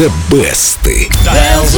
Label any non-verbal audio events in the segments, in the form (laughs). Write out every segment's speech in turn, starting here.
The Best. Bells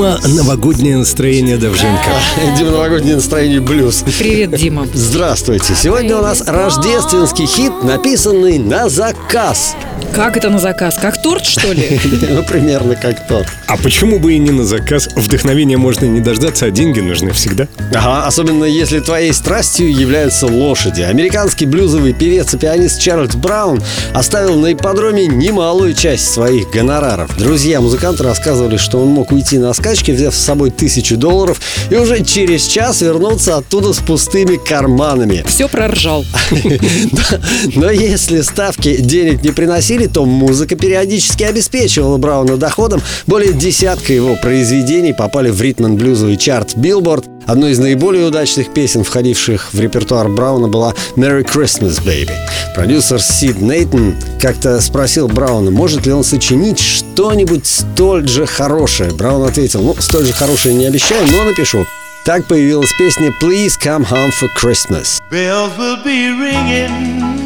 Дима, новогоднее настроение Довженко. (laughs) Дима, новогоднее настроение блюз. Привет, Дима. (laughs) Здравствуйте. Сегодня у нас рождественский хит, написанный на заказ. Как это на заказ? Как торт, что ли? (laughs) Ну, примерно как тот. А почему бы и не на заказ? Вдохновения можно не дождаться, а деньги нужны всегда. Ага, особенно если твоей страстью являются лошади. Американский блюзовый певец и пианист Чарльз Браун оставил на ипподроме немалую часть своих гонораров. Друзья музыканта рассказывали, что он мог уйти на скачки, взяв с собой тысячу долларов, и уже через час вернуться оттуда с пустыми карманами. Все проржал. (laughs) Но если ставки денег не приносили, то музыка периодически обеспечивала Брауна доходом. Более десятка его произведений попали в ритм-блюзовый чарт Billboard. Одной из наиболее удачных песен, входивших в репертуар Брауна, была «Merry Christmas, Baby». Продюсер Сид Нейтон как-то спросил Брауна, может ли он сочинить что-нибудь столь же хорошее. Браун ответил, ну, столь же хорошее не обещаю, но напишу. Так появилась песня «Please come home for Christmas». Bells will be ringing.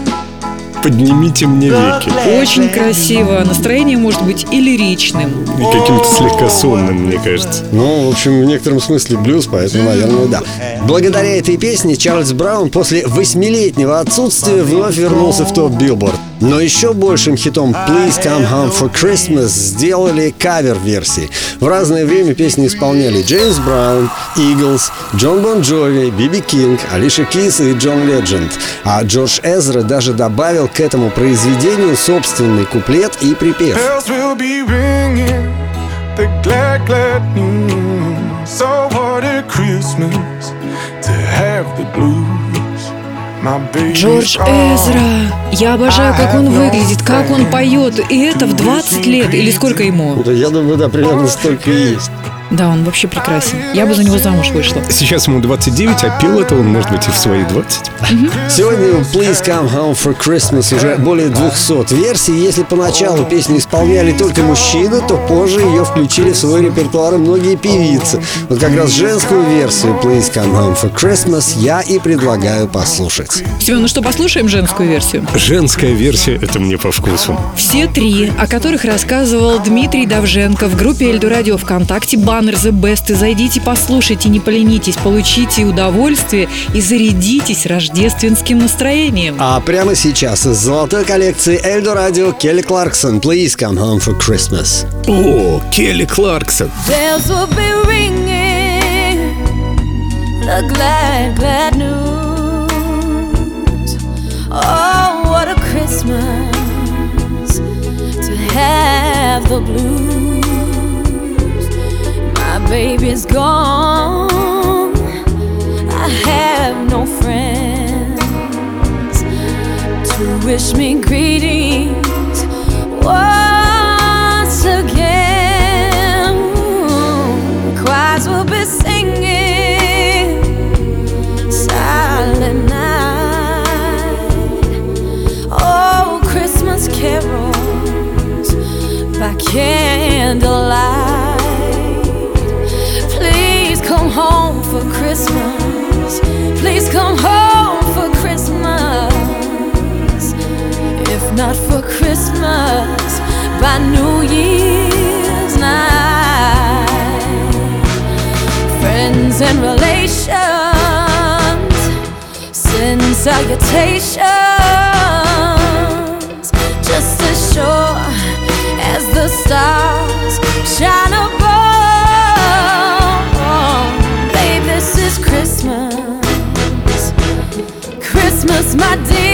Поднимите мне веки. Очень красиво. Настроение может быть и лиричным. И каким-то слегка сонным, мне кажется. Ну, в общем, в некотором смысле блюз, поэтому, наверное, да. Благодаря этой песне Чарльз Браун после восьмилетнего отсутствия вновь вернулся в топ Билборд. Но еще большим хитом «Please Come Home for Christmas» сделали кавер-версии. В разное время песни исполняли Джеймс Браун, Eagles, Джон Бон Джови, Би Би Кинг, Алиша Киз и Джон Легенд. А Джордж Эзра даже добавил к этому произведению собственный куплет и припев. Christmas to have the blues. Джордж. Эзра. Я обожаю, как он выглядит, как он поет. И это в 20 лет. Или сколько ему? Да, я думаю, да, примерно столько и есть. Да, он вообще прекрасен. Я бы за него замуж вышла. Сейчас ему 29, а пил это он, может быть, и в свои 20. Сегодня у Please Come Home for Christmas уже более 200 версий. Если поначалу песню исполняли только мужчины, то позже ее включили в свой репертуар многие певицы. Вот как раз женскую версию Please Come Home for Christmas я и предлагаю послушать. Семен, ну что, послушаем женскую версию? Женская версия — это мне по вкусу. Все три, о которых рассказывал Дмитрий Давженко в группе Эльду Радио ВКонтакте баннер The Best. И зайдите, послушайте, не поленитесь, получите удовольствие и зарядитесь рождественским настроением. А прямо сейчас из золотой коллекции Эльдо Радио Келли Кларксон Please Come Home for Christmas. О, Келли Кларксон. bells will be ringing the glad, glad news. Oh, what a Christmas to have the blues. Baby's gone. I have no friends to wish me greetings once again. Choirs will be singing silent night. Oh, Christmas carols by candlelight home for Christmas. Please come home for Christmas. If not for Christmas, by New Year's night. Friends and relations send salutations just as sure as the stars shine above. This is Christmas. Christmas, my dear.